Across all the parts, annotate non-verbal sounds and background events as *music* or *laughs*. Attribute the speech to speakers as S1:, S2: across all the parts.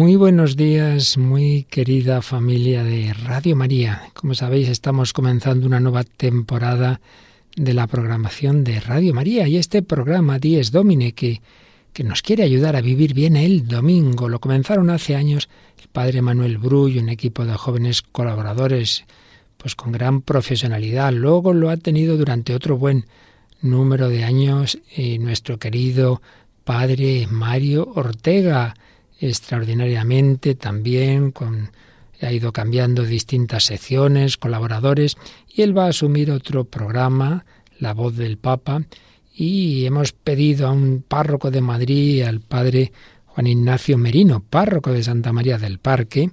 S1: Muy buenos días, muy querida familia de Radio María. Como sabéis, estamos comenzando una nueva temporada de la programación de Radio María y este programa Dies Domine que, que nos quiere ayudar a vivir bien el domingo. Lo comenzaron hace años el padre Manuel Bru y un equipo de jóvenes colaboradores pues con gran profesionalidad. Luego lo ha tenido durante otro buen número de años eh, nuestro querido padre Mario Ortega extraordinariamente también, con, ha ido cambiando distintas secciones, colaboradores, y él va a asumir otro programa, La Voz del Papa, y hemos pedido a un párroco de Madrid, al padre Juan Ignacio Merino, párroco de Santa María del Parque,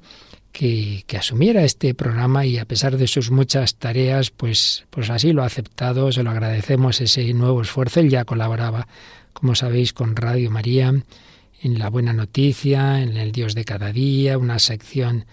S1: que, que, asumiera este programa y a pesar de sus muchas tareas, pues, pues así lo ha aceptado, se lo agradecemos ese nuevo esfuerzo. Él ya colaboraba, como sabéis, con Radio María en la buena noticia, en el Dios de cada día, una sección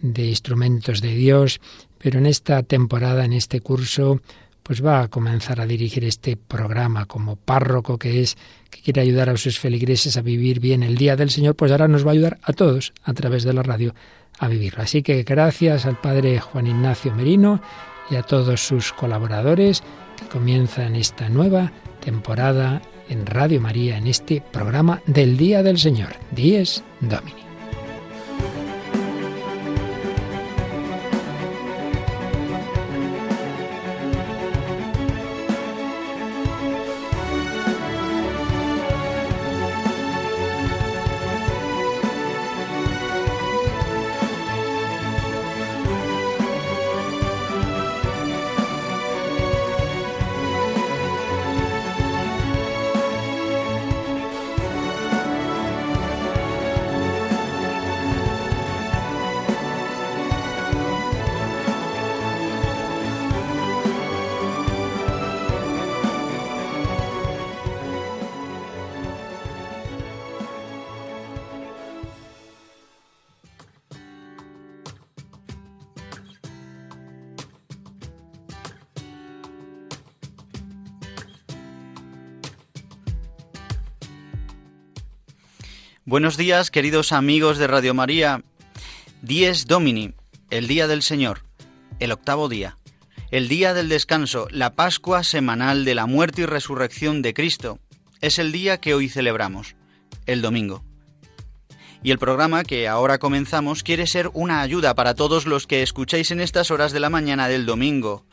S1: de instrumentos de Dios, pero en esta temporada, en este curso, pues va a comenzar a dirigir este programa como párroco que es, que quiere ayudar a sus feligreses a vivir bien el día del Señor, pues ahora nos va a ayudar a todos a través de la radio a vivirlo. Así que gracias al Padre Juan Ignacio Merino y a todos sus colaboradores que comienzan esta nueva temporada en Radio María en este programa del Día del Señor, Dies Domini.
S2: Buenos días, queridos amigos de Radio María. Dies Domini, el día del Señor, el octavo día, el día del descanso, la Pascua semanal de la muerte y resurrección de Cristo. Es el día que hoy celebramos, el domingo. Y el programa que ahora comenzamos quiere ser una ayuda para todos los que escucháis en estas horas de la mañana del domingo.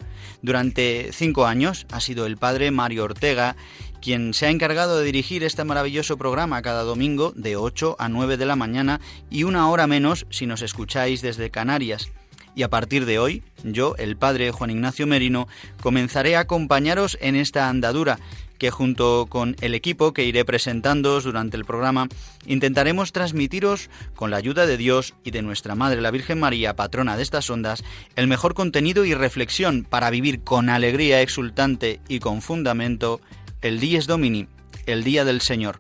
S2: Durante cinco años ha sido el padre Mario Ortega quien se ha encargado de dirigir este maravilloso programa cada domingo de 8 a 9 de la mañana y una hora menos si nos escucháis desde Canarias. Y a partir de hoy, yo, el padre Juan Ignacio Merino, comenzaré a acompañaros en esta andadura que junto con el equipo que iré presentándoos durante el programa, intentaremos transmitiros, con la ayuda de Dios y de nuestra Madre la Virgen María, patrona de estas ondas, el mejor contenido y reflexión para vivir con alegría exultante y con fundamento el Dies Domini, el Día del Señor.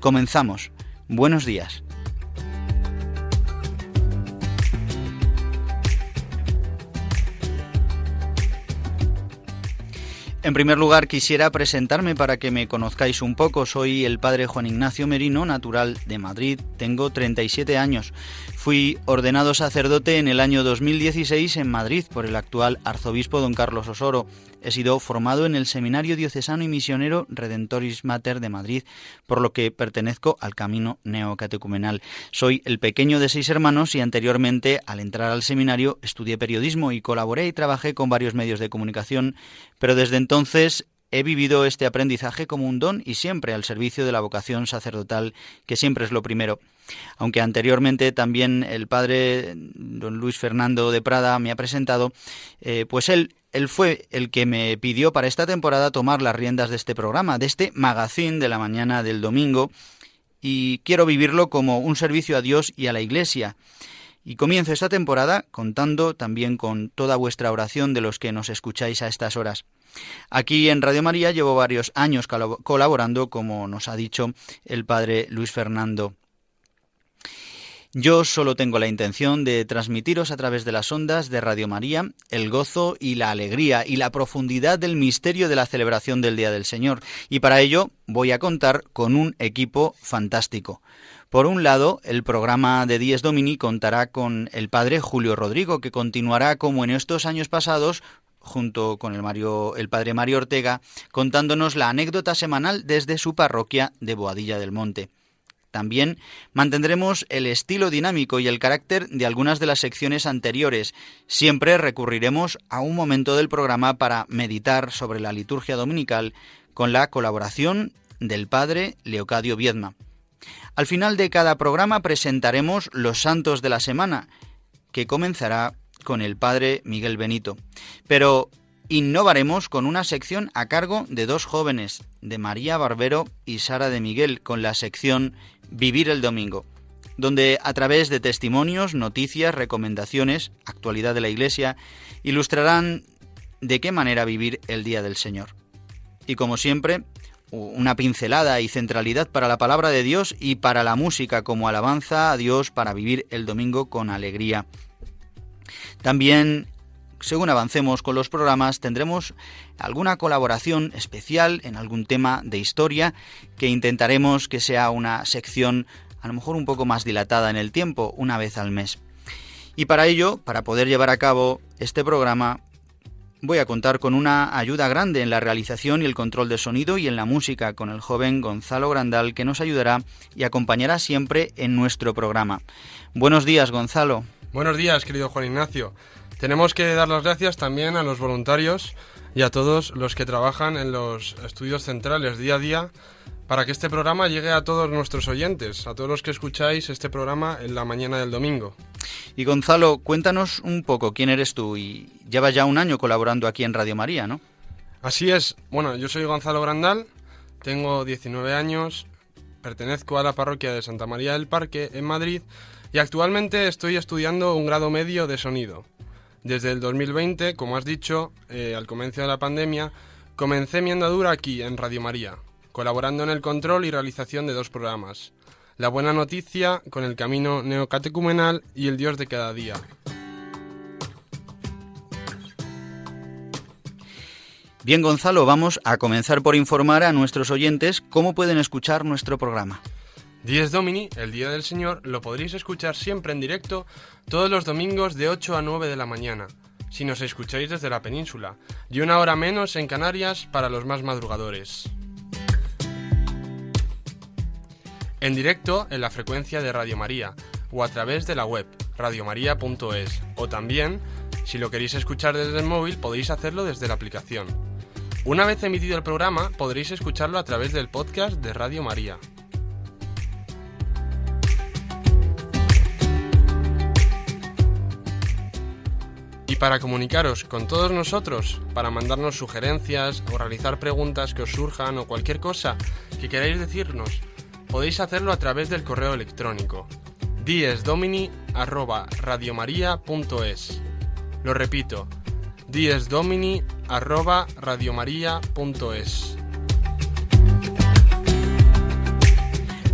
S2: Comenzamos. Buenos días. En primer lugar, quisiera presentarme para que me conozcáis un poco. Soy el padre Juan Ignacio Merino, natural de Madrid. Tengo 37 años. Fui ordenado sacerdote en el año 2016 en Madrid por el actual arzobispo don Carlos Osoro. He sido formado en el Seminario Diocesano y Misionero Redentoris Mater de Madrid, por lo que pertenezco al camino neocatecumenal. Soy el pequeño de seis hermanos y anteriormente, al entrar al seminario, estudié periodismo y colaboré y trabajé con varios medios de comunicación, pero desde entonces He vivido este aprendizaje como un don y siempre al servicio de la vocación sacerdotal, que siempre es lo primero. Aunque anteriormente también el padre don Luis Fernando de Prada me ha presentado, eh, pues él, él fue el que me pidió para esta temporada tomar las riendas de este programa, de este magazine de la mañana del domingo, y quiero vivirlo como un servicio a Dios y a la Iglesia. Y comienzo esta temporada contando también con toda vuestra oración de los que nos escucháis a estas horas. Aquí en Radio María llevo varios años colaborando, como nos ha dicho el padre Luis Fernando. Yo solo tengo la intención de transmitiros a través de las ondas de Radio María el gozo y la alegría y la profundidad del misterio de la celebración del Día del Señor. Y para ello voy a contar con un equipo fantástico. Por un lado, el programa de Dies Domini contará con el padre Julio Rodrigo, que continuará como en estos años pasados junto con el, padre Mario Ortega, contándonos la anécdota semanal desde su parroquia de Boadilla del Monte. También mantendremos el estilo dinámico y el carácter de algunas de las secciones anteriores. Siempre recurriremos a un momento del programa para meditar sobre la liturgia dominical con la colaboración del padre Leocadio Viedma. Al final de cada programa presentaremos los santos de la semana, que comenzará con el padre Miguel Benito. Pero innovaremos con una sección a cargo de dos jóvenes, de María Barbero y Sara de Miguel, con la sección Vivir el Domingo, donde a través de testimonios, noticias, recomendaciones, actualidad de la Iglesia, ilustrarán de qué manera vivir el Día del Señor. Y como siempre, una pincelada y centralidad para la palabra de Dios y para la música como alabanza a Dios para vivir el domingo con alegría. También según avancemos con los programas, tendremos alguna colaboración especial en algún tema de historia que intentaremos que sea una sección a lo mejor un poco más dilatada en el tiempo, una vez al mes. Y para ello, para poder llevar a cabo este programa, voy a contar con una ayuda grande en la realización y el control de sonido y en la música con el joven Gonzalo Grandal que nos ayudará y acompañará siempre en nuestro programa. Buenos días, Gonzalo.
S3: Buenos días, querido Juan Ignacio. Tenemos que dar las gracias también a los voluntarios y a todos los que trabajan en los estudios centrales día a día para que este programa llegue a todos nuestros oyentes, a todos los que escucháis este programa en la mañana del domingo.
S2: Y Gonzalo, cuéntanos un poco quién eres tú y llevas ya un año colaborando aquí en Radio María, ¿no?
S3: Así es. Bueno, yo soy Gonzalo Grandal, tengo 19 años, pertenezco a la parroquia de Santa María del Parque en Madrid y actualmente estoy estudiando un grado medio de sonido. Desde el 2020, como has dicho, eh, al comienzo de la pandemia, comencé mi andadura aquí, en Radio María, colaborando en el control y realización de dos programas. La buena noticia con el camino neocatecumenal y el Dios de cada día.
S2: Bien, Gonzalo, vamos a comenzar por informar a nuestros oyentes cómo pueden escuchar nuestro programa.
S3: Dies Domini, el Día del Señor, lo podréis escuchar siempre en directo todos los domingos de 8 a 9 de la mañana, si nos escucháis desde la península, y una hora menos en Canarias para los más madrugadores. En directo en la frecuencia de Radio María o a través de la web radiomaria.es o también, si lo queréis escuchar desde el móvil, podéis hacerlo desde la aplicación. Una vez emitido el programa, podréis escucharlo a través del podcast de Radio María. Para comunicaros con todos nosotros, para mandarnos sugerencias o realizar preguntas que os surjan o cualquier cosa que queráis decirnos, podéis hacerlo a través del correo electrónico diesdomini@radiomaria.es. Lo repito, diesdomini@radiomaria.es.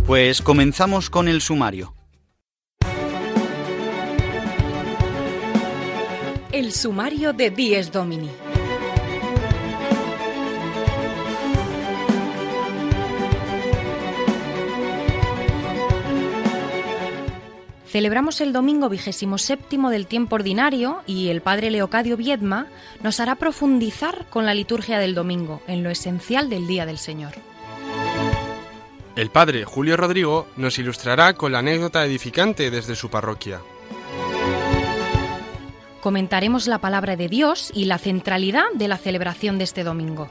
S2: Pues comenzamos con el sumario.
S4: El sumario de Dies Domini. Celebramos el domingo vigésimo séptimo del tiempo ordinario y el padre Leocadio Viedma nos hará profundizar con la liturgia del domingo en lo esencial del Día del Señor.
S3: El padre Julio Rodrigo nos ilustrará con la anécdota edificante desde su parroquia.
S4: Comentaremos la palabra de Dios y la centralidad de la celebración de este domingo.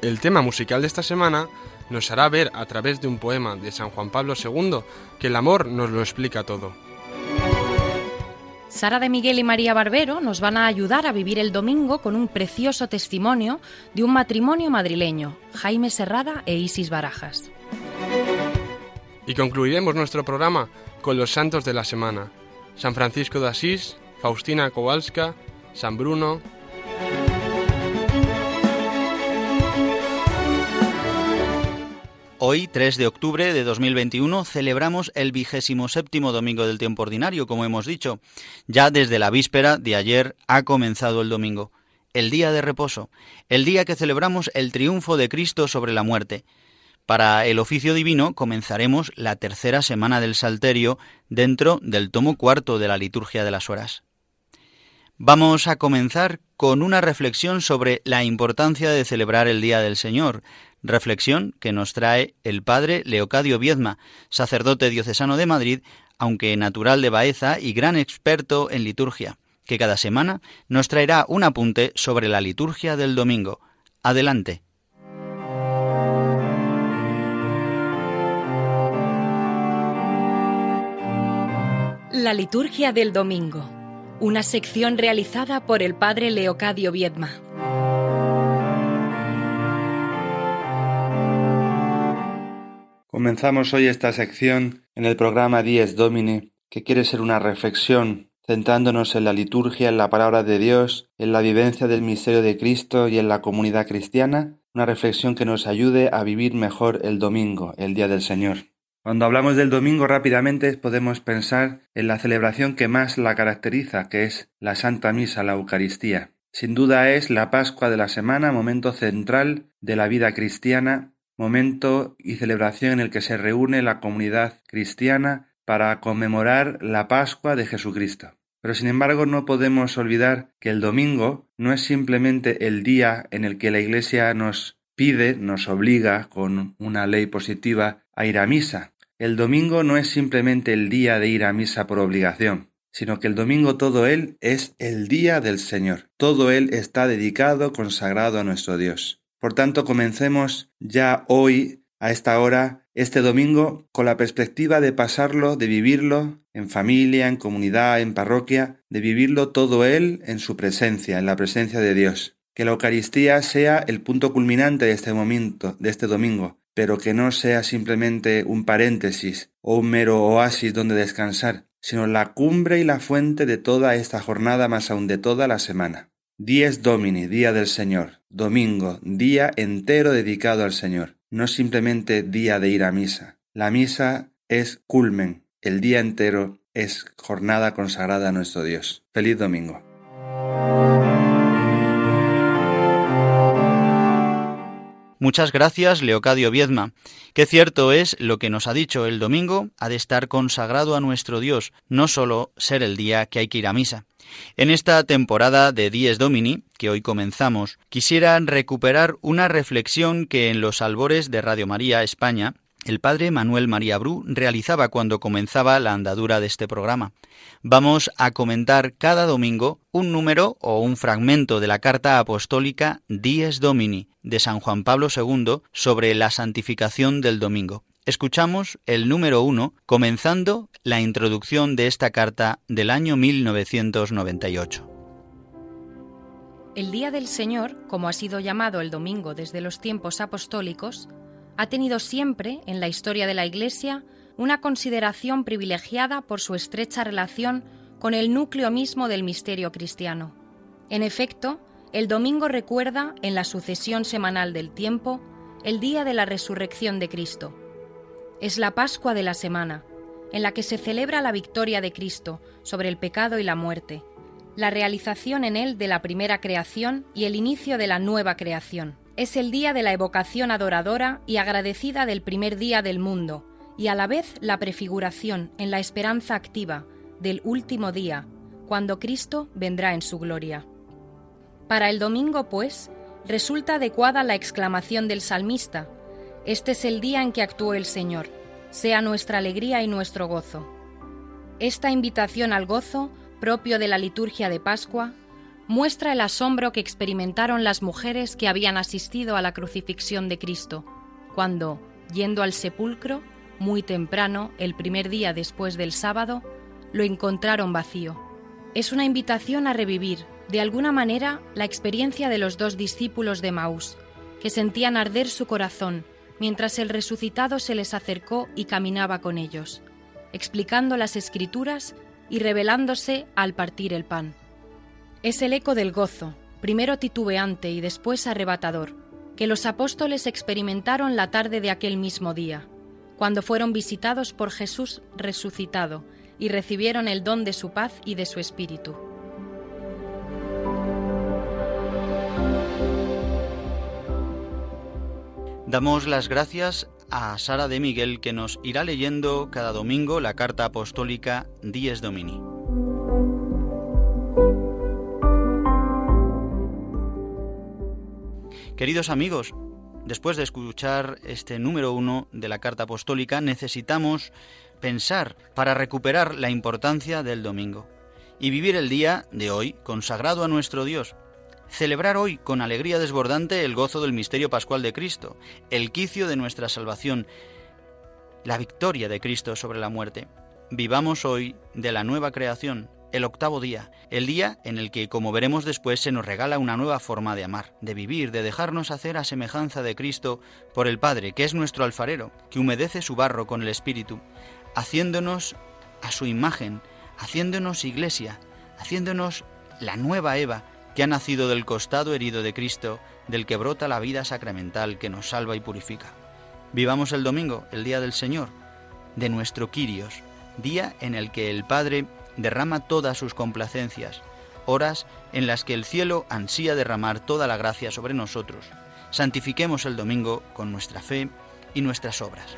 S3: El tema musical de esta semana nos hará ver a través de un poema de San Juan Pablo II que el amor nos lo explica todo.
S4: Sara de Miguel y María Barbero nos van a ayudar a vivir el domingo con un precioso testimonio de un matrimonio madrileño, Jaime Serrada e Isis Barajas.
S3: Y concluiremos nuestro programa con los santos de la semana, San Francisco de Asís, Faustina Kowalska, San Bruno.
S2: Hoy, 3 de octubre de 2021, celebramos el vigésimo séptimo domingo del tiempo ordinario, como hemos dicho. Ya desde la víspera de ayer ha comenzado el domingo, el día de reposo, el día que celebramos el triunfo de Cristo sobre la muerte. Para el oficio divino comenzaremos la tercera semana del Salterio dentro del tomo cuarto de la liturgia de las horas. Vamos a comenzar con una reflexión sobre la importancia de celebrar el Día del Señor, reflexión que nos trae el padre Leocadio Viedma, sacerdote diocesano de Madrid, aunque natural de Baeza y gran experto en liturgia, que cada semana nos traerá un apunte sobre la liturgia del domingo. Adelante.
S4: La liturgia del domingo, una sección realizada por el padre Leocadio Viedma.
S5: Comenzamos hoy esta sección en el programa Dies Domini, que quiere ser una reflexión centrándonos en la liturgia, en la palabra de Dios, en la vivencia del misterio de Cristo y en la comunidad cristiana, una reflexión que nos ayude a vivir mejor el domingo, el día del Señor. Cuando hablamos del domingo rápidamente podemos pensar en la celebración que más la caracteriza, que es la Santa Misa, la Eucaristía. Sin duda es la Pascua de la semana, momento central de la vida cristiana, momento y celebración en el que se reúne la comunidad cristiana para conmemorar la Pascua de Jesucristo. Pero sin embargo no podemos olvidar que el domingo no es simplemente el día en el que la Iglesia nos pide, nos obliga con una ley positiva a ir a misa, el domingo no es simplemente el día de ir a misa por obligación, sino que el domingo todo él es el día del Señor. Todo él está dedicado, consagrado a nuestro Dios. Por tanto, comencemos ya hoy, a esta hora, este domingo, con la perspectiva de pasarlo, de vivirlo en familia, en comunidad, en parroquia, de vivirlo todo él en su presencia, en la presencia de Dios. Que la Eucaristía sea el punto culminante de este momento, de este domingo, pero que no sea simplemente un paréntesis o un mero oasis donde descansar, sino la cumbre y la fuente de toda esta jornada más aún de toda la semana. Dies Domini, día del Señor, domingo, día entero dedicado al Señor, no simplemente día de ir a misa. La misa es culmen, el día entero es jornada consagrada a nuestro Dios. Feliz domingo.
S2: Muchas gracias, Leocadio Viedma. Qué cierto es lo que nos ha dicho el domingo, ha de estar consagrado a nuestro Dios, no solo ser el día que hay que ir a misa. En esta temporada de Dies Domini, que hoy comenzamos, quisiera recuperar una reflexión que en los albores de Radio María España el padre Manuel María Bru realizaba cuando comenzaba la andadura de este programa. Vamos a comentar cada domingo un número o un fragmento de la carta apostólica Dies Domini de San Juan Pablo II sobre la santificación del domingo. Escuchamos el número uno comenzando la introducción de esta carta del año 1998.
S4: El Día del Señor, como ha sido llamado el domingo desde los tiempos apostólicos, ha tenido siempre en la historia de la Iglesia una consideración privilegiada por su estrecha relación con el núcleo mismo del misterio cristiano. En efecto, el domingo recuerda, en la sucesión semanal del tiempo, el día de la resurrección de Cristo. Es la Pascua de la semana, en la que se celebra la victoria de Cristo sobre el pecado y la muerte, la realización en él de la primera creación y el inicio de la nueva creación. Es el día de la evocación adoradora y agradecida del primer día del mundo, y a la vez la prefiguración en la esperanza activa del último día, cuando Cristo vendrá en su gloria. Para el domingo, pues, resulta adecuada la exclamación del salmista, Este es el día en que actuó el Señor, sea nuestra alegría y nuestro gozo. Esta invitación al gozo, propio de la liturgia de Pascua, muestra el asombro que experimentaron las mujeres que habían asistido a la crucifixión de Cristo, cuando, yendo al sepulcro, muy temprano, el primer día después del sábado, lo encontraron vacío. Es una invitación a revivir, de alguna manera, la experiencia de los dos discípulos de Maús, que sentían arder su corazón mientras el resucitado se les acercó y caminaba con ellos, explicando las escrituras y revelándose al partir el pan. Es el eco del gozo, primero titubeante y después arrebatador, que los apóstoles experimentaron la tarde de aquel mismo día, cuando fueron visitados por Jesús resucitado y recibieron el don de su paz y de su espíritu.
S2: Damos las gracias a Sara de Miguel que nos irá leyendo cada domingo la carta apostólica Dies Domini. Queridos amigos, después de escuchar este número uno de la carta apostólica, necesitamos pensar para recuperar la importancia del domingo y vivir el día de hoy consagrado a nuestro Dios. Celebrar hoy con alegría desbordante el gozo del misterio pascual de Cristo, el quicio de nuestra salvación, la victoria de Cristo sobre la muerte. Vivamos hoy de la nueva creación, el octavo día, el día en el que, como veremos después, se nos regala una nueva forma de amar, de vivir, de dejarnos hacer a semejanza de Cristo por el Padre, que es nuestro alfarero, que humedece su barro con el Espíritu, haciéndonos a su imagen, haciéndonos iglesia, haciéndonos la nueva Eva, que ha nacido del costado herido de Cristo, del que brota la vida sacramental que nos salva y purifica. Vivamos el domingo, el día del Señor, de nuestro Quirios, día en el que el Padre derrama todas sus complacencias, horas en las que el cielo ansía derramar toda la gracia sobre nosotros. Santifiquemos el domingo con nuestra fe y nuestras obras.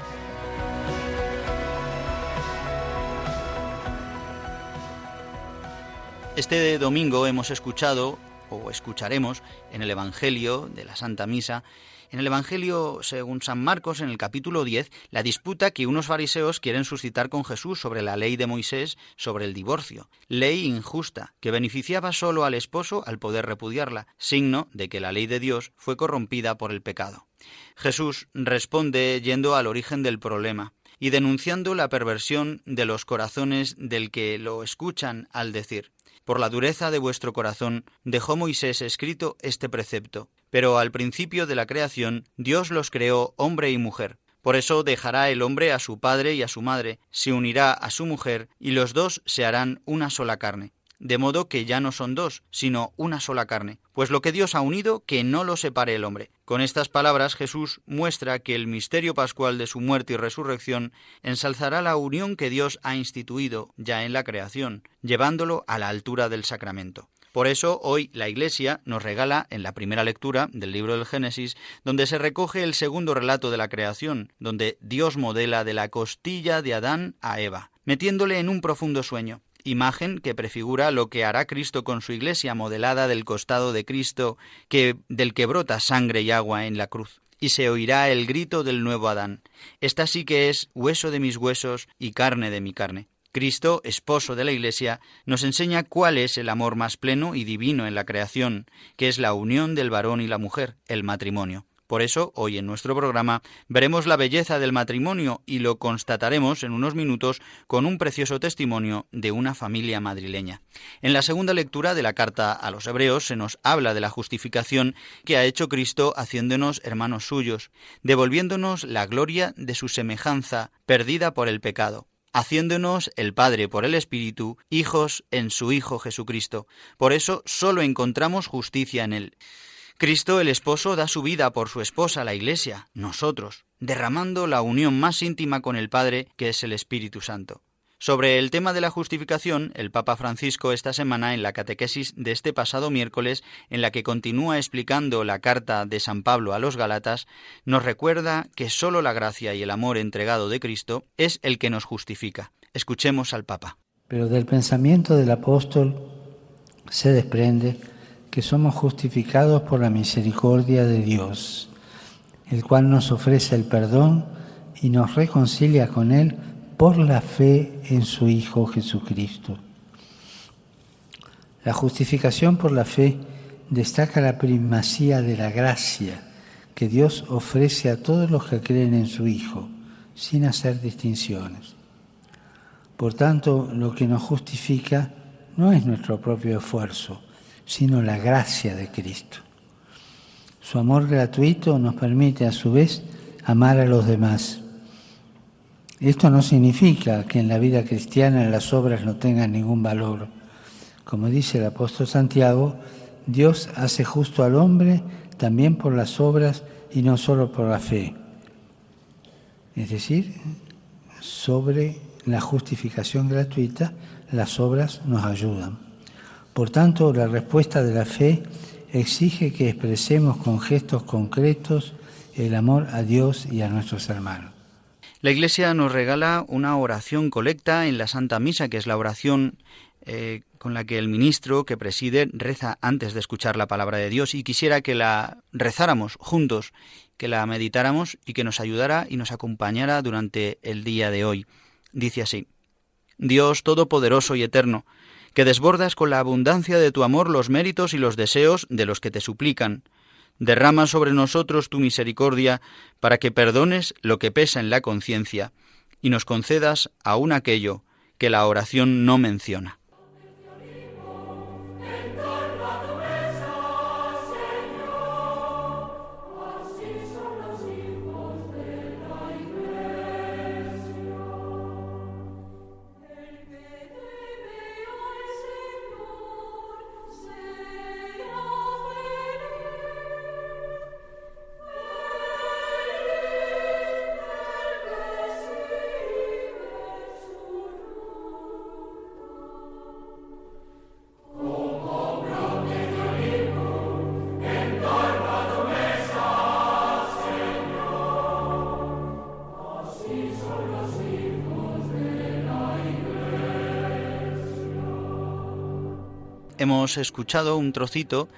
S2: Este domingo hemos escuchado o escucharemos en el Evangelio de la Santa Misa, en el Evangelio según San Marcos, en el capítulo 10, la disputa que unos fariseos quieren suscitar con Jesús sobre la ley de Moisés sobre el divorcio, ley injusta, que beneficiaba solo al esposo al poder repudiarla, signo de que la ley de Dios fue corrompida por el pecado. Jesús responde yendo al origen del problema y denunciando la perversión de los corazones del que lo escuchan al decir, por la dureza de vuestro corazón dejó Moisés escrito este precepto. Pero al principio de la creación Dios los creó hombre y mujer. Por eso dejará el hombre a su padre y a su madre, se unirá a su mujer, y los dos se harán una sola carne de modo que ya no son dos, sino una sola carne. Pues lo que Dios ha unido, que no lo separe el hombre. Con estas palabras Jesús muestra que el misterio pascual de su muerte y resurrección ensalzará la unión que Dios ha instituido ya en la creación, llevándolo a la altura del sacramento. Por eso hoy la Iglesia nos regala en la primera lectura del libro del Génesis, donde se recoge el segundo relato de la creación, donde Dios modela de la costilla de Adán a Eva, metiéndole en un profundo sueño imagen que prefigura lo que hará Cristo con su iglesia modelada del costado de Cristo, que del que brota sangre y agua en la cruz. Y se oirá el grito del nuevo Adán. Esta sí que es hueso de mis huesos y carne de mi carne. Cristo, esposo de la Iglesia, nos enseña cuál es el amor más pleno y divino en la creación, que es la unión del varón y la mujer, el matrimonio. Por eso, hoy en nuestro programa veremos la belleza del matrimonio y lo constataremos en unos minutos con un precioso testimonio de una familia madrileña. En la segunda lectura de la carta a los Hebreos se nos habla de la justificación que ha hecho Cristo haciéndonos hermanos suyos, devolviéndonos la gloria de su semejanza perdida por el pecado haciéndonos el Padre por el Espíritu, hijos en su Hijo Jesucristo. Por eso solo encontramos justicia en Él. Cristo el esposo da su vida por su esposa, la Iglesia, nosotros, derramando la unión más íntima con el Padre, que es el Espíritu Santo. Sobre el tema de la justificación, el Papa Francisco esta semana en la catequesis de este pasado miércoles, en la que continúa explicando la carta de San Pablo a los Galatas, nos recuerda que sólo la gracia y el amor entregado de Cristo es el que nos justifica. Escuchemos al Papa.
S6: Pero del pensamiento del apóstol se desprende que somos justificados por la misericordia de Dios, el cual nos ofrece el perdón y nos reconcilia con Él por la fe en su Hijo Jesucristo. La justificación por la fe destaca la primacía de la gracia que Dios ofrece a todos los que creen en su Hijo, sin hacer distinciones. Por tanto, lo que nos justifica no es nuestro propio esfuerzo, sino la gracia de Cristo. Su amor gratuito nos permite a su vez amar a los demás. Esto no significa que en la vida cristiana las obras no tengan ningún valor. Como dice el apóstol Santiago, Dios hace justo al hombre también por las obras y no solo por la fe. Es decir, sobre la justificación gratuita, las obras nos ayudan. Por tanto, la respuesta de la fe exige que expresemos con gestos concretos el amor a Dios y a nuestros hermanos.
S2: La Iglesia nos regala una oración colecta en la Santa Misa, que es la oración eh, con la que el ministro que preside reza antes de escuchar la palabra de Dios y quisiera que la rezáramos juntos, que la meditáramos y que nos ayudara y nos acompañara durante el día de hoy. Dice así, Dios Todopoderoso y Eterno, que desbordas con la abundancia de tu amor los méritos y los deseos de los que te suplican, derrama sobre nosotros tu misericordia para que perdones lo que pesa en la conciencia y nos concedas aún aquello que la oración no menciona. Hemos escuchado un trocito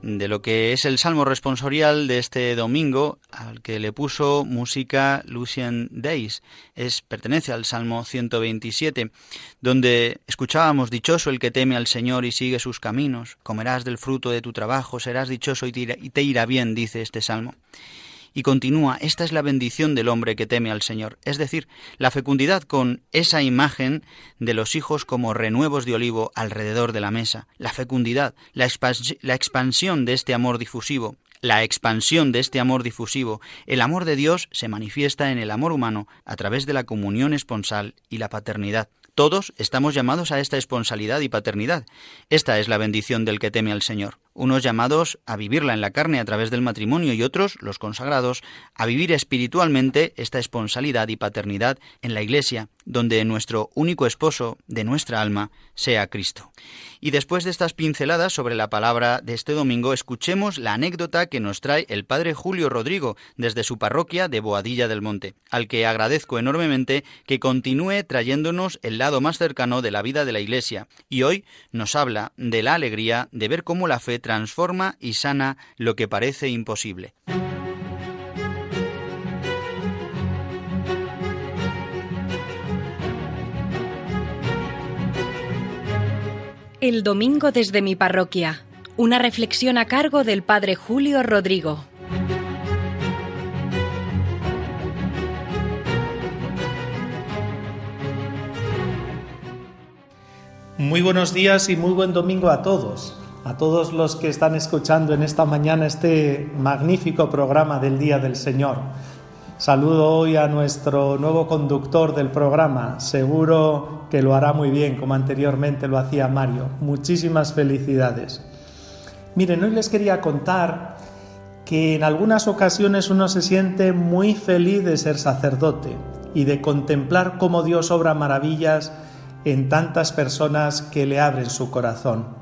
S2: de lo que es el salmo responsorial de este domingo, al que le puso música Lucian Days. Es, pertenece al Salmo 127, donde escuchábamos dichoso el que teme al Señor y sigue sus caminos, comerás del fruto de tu trabajo, serás dichoso y te irá bien, dice este salmo. Y continúa, esta es la bendición del hombre que teme al Señor, es decir, la fecundidad con esa imagen de los hijos como renuevos de olivo alrededor de la mesa, la fecundidad, la, expansión de este amor difusivo, la expansión de este amor difusivo, el amor de Dios se manifiesta en el amor humano a través de la comunión esponsal y la paternidad. Todos estamos llamados a esta esponsalidad y paternidad. Esta es la bendición del que teme al Señor. Unos llamados a vivirla en la carne a través del matrimonio y otros, los consagrados, a vivir espiritualmente esta esponsalidad y paternidad en la Iglesia, donde nuestro único esposo de nuestra alma sea Cristo. Y después de estas pinceladas sobre la palabra de este domingo, escuchemos la anécdota que nos trae el padre Julio Rodrigo desde su parroquia de Boadilla del Monte, al que agradezco enormemente que continúe trayéndonos el lado más cercano de la vida de la Iglesia, y hoy nos habla de la alegría de ver cómo la fe transforma y sana lo que parece imposible.
S4: El domingo desde mi parroquia. Una reflexión a cargo del Padre Julio Rodrigo.
S7: Muy buenos días y muy buen domingo a todos, a todos los que están escuchando en esta mañana este magnífico programa del Día del Señor. Saludo hoy a nuestro nuevo conductor del programa. Seguro que lo hará muy bien, como anteriormente lo hacía Mario. Muchísimas felicidades. Miren, hoy les quería contar que en algunas ocasiones uno se siente muy feliz de ser sacerdote y de contemplar cómo Dios obra maravillas en tantas personas que le abren su corazón.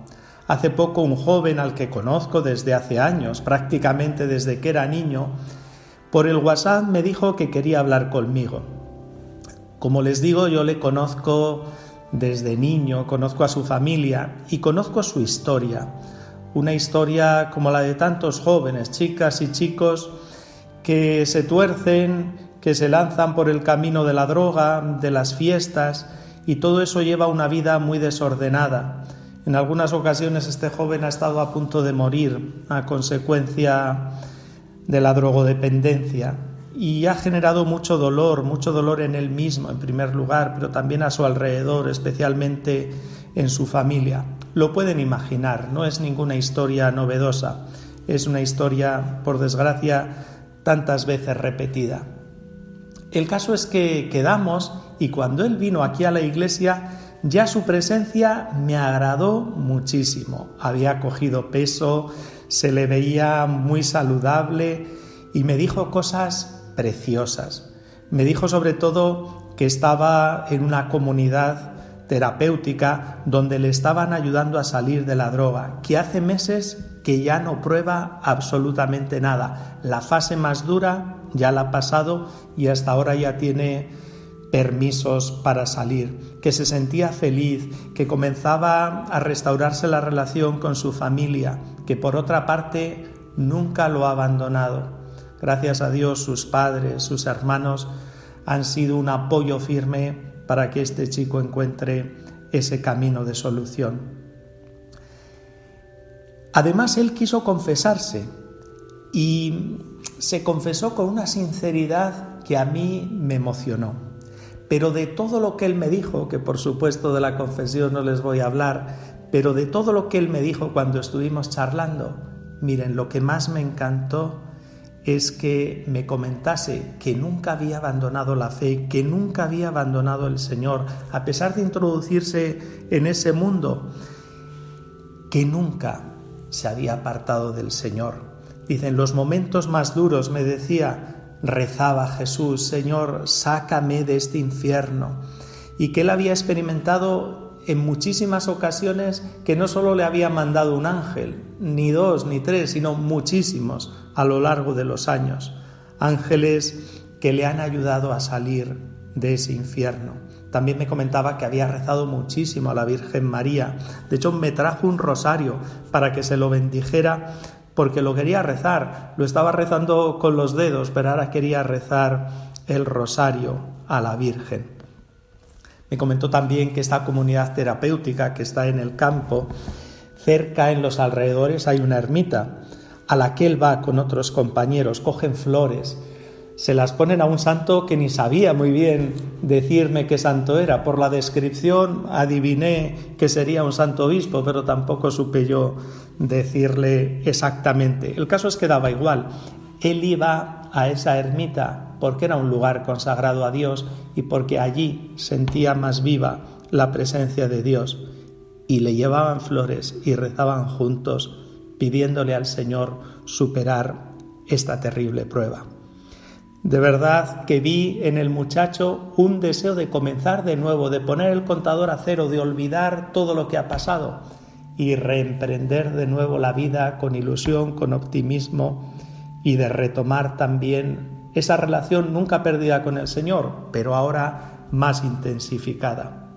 S7: Hace poco un joven al que conozco desde hace años, prácticamente desde que era niño, por el WhatsApp me dijo que quería hablar conmigo. Como les digo, yo le conozco desde niño, conozco a su familia y conozco su historia. Una historia como la de tantos jóvenes, chicas y chicos que se tuercen, que se lanzan por el camino de la droga, de las fiestas, y todo eso lleva una vida muy desordenada. En algunas ocasiones este joven ha estado a punto de morir a consecuencia de la drogodependencia y ha generado mucho dolor, mucho dolor en él mismo en primer lugar, pero también a su alrededor, especialmente en su familia. Lo pueden imaginar, no es ninguna historia novedosa, es una historia, por desgracia, tantas veces repetida. El caso es que quedamos y cuando él vino aquí a la iglesia, ya su presencia me agradó muchísimo. Había cogido peso, se le veía muy saludable y me dijo cosas preciosas. Me dijo sobre todo que estaba en una comunidad terapéutica donde le estaban ayudando a salir de la droga, que hace meses que ya no prueba absolutamente nada. La fase más dura ya la ha pasado y hasta ahora ya tiene permisos para salir, que se sentía feliz, que comenzaba a restaurarse la relación con su familia, que por otra parte nunca lo ha abandonado. Gracias a Dios sus padres, sus hermanos han sido un apoyo firme para que este chico encuentre ese camino de solución. Además, él quiso confesarse y se confesó con una sinceridad que a mí me emocionó. Pero de todo lo que él me dijo, que por supuesto de la confesión no les voy a hablar, pero de todo lo que él me dijo cuando estuvimos charlando, miren, lo que más me encantó es que me comentase que nunca había abandonado la fe, que nunca había abandonado el Señor, a pesar de introducirse en ese mundo, que nunca se había apartado del Señor. Dice, en los momentos más duros me decía, rezaba Jesús, Señor, sácame de este infierno. Y que él había experimentado en muchísimas ocasiones que no solo le había mandado un ángel, ni dos, ni tres, sino muchísimos a lo largo de los años. Ángeles que le han ayudado a salir de ese infierno. También me comentaba que había rezado muchísimo a la Virgen María. De hecho, me trajo un rosario para que se lo bendijera porque lo quería rezar, lo estaba rezando con los dedos, pero ahora quería rezar el rosario a la Virgen. Me comentó también que esta comunidad terapéutica que está en el campo, cerca en los alrededores hay una ermita a la que él va con otros compañeros, cogen flores, se las ponen a un santo que ni sabía muy bien decirme qué santo era. Por la descripción adiviné que sería un santo obispo, pero tampoco supe yo decirle exactamente. El caso es que daba igual. Él iba a esa ermita porque era un lugar consagrado a Dios y porque allí sentía más viva la presencia de Dios. Y le llevaban flores y rezaban juntos pidiéndole al Señor superar esta terrible prueba. De verdad que vi en el muchacho un deseo de comenzar de nuevo, de poner el contador a cero, de olvidar todo lo que ha pasado y reemprender de nuevo la vida con ilusión, con optimismo y de retomar también esa relación nunca perdida con el Señor, pero ahora más intensificada.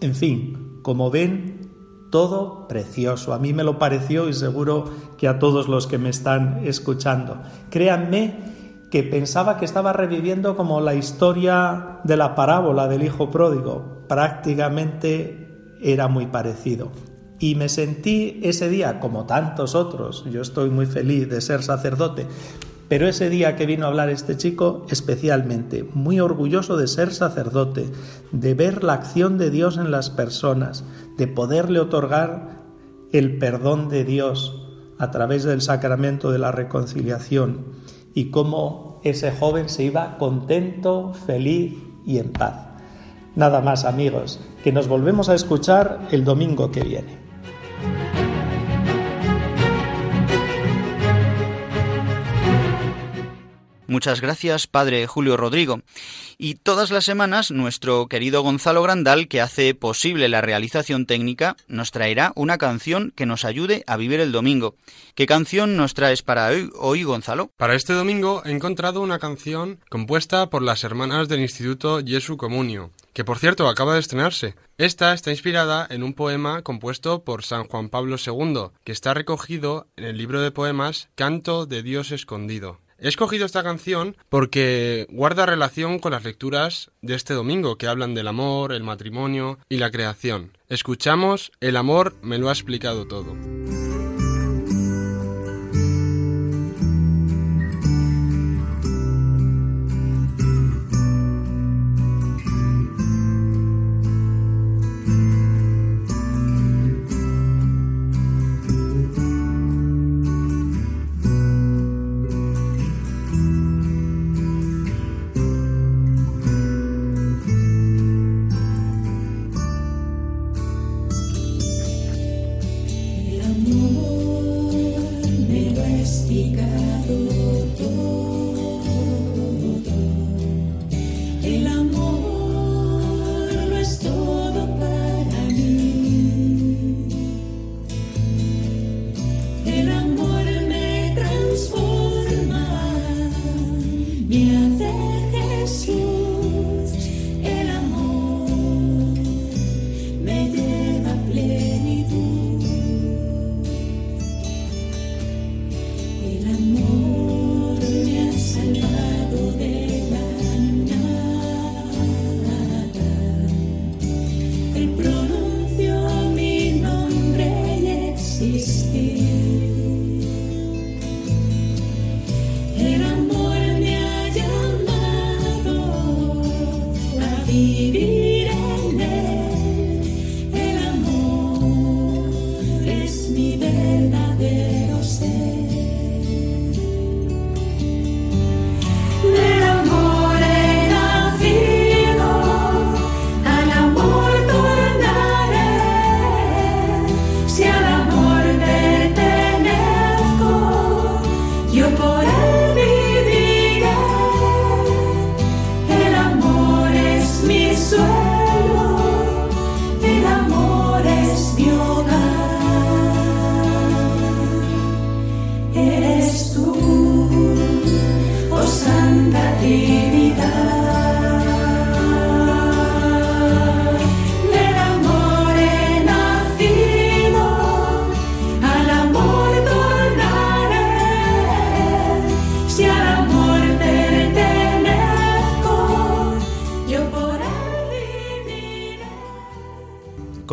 S7: En fin, como ven, todo precioso. A mí me lo pareció y seguro que a todos los que me están escuchando. Créanme que pensaba que estaba reviviendo como la historia de la parábola del hijo pródigo. Prácticamente era muy parecido. Y me sentí ese día, como tantos otros, yo estoy muy feliz de ser sacerdote, pero ese día que vino a hablar este chico, especialmente, muy orgulloso de ser sacerdote, de ver la acción de Dios en las personas, de poderle otorgar el perdón de Dios a través del sacramento de la reconciliación y cómo ese joven se iba contento, feliz y en paz. Nada más amigos, que nos volvemos a escuchar el domingo que viene.
S2: Muchas gracias, Padre Julio Rodrigo. Y todas las semanas nuestro querido Gonzalo Grandal, que hace posible la realización técnica, nos traerá una canción que nos ayude a vivir el domingo. ¿Qué canción nos traes para hoy, Gonzalo?
S3: Para este domingo he encontrado una canción compuesta por las hermanas del Instituto Jesu Comunio, que por cierto acaba de estrenarse. Esta está inspirada en un poema compuesto por San Juan Pablo II, que está recogido en el libro de poemas Canto de Dios Escondido. He escogido esta canción porque guarda relación con las lecturas de este domingo que hablan del amor, el matrimonio y la creación. Escuchamos El amor me lo ha explicado todo.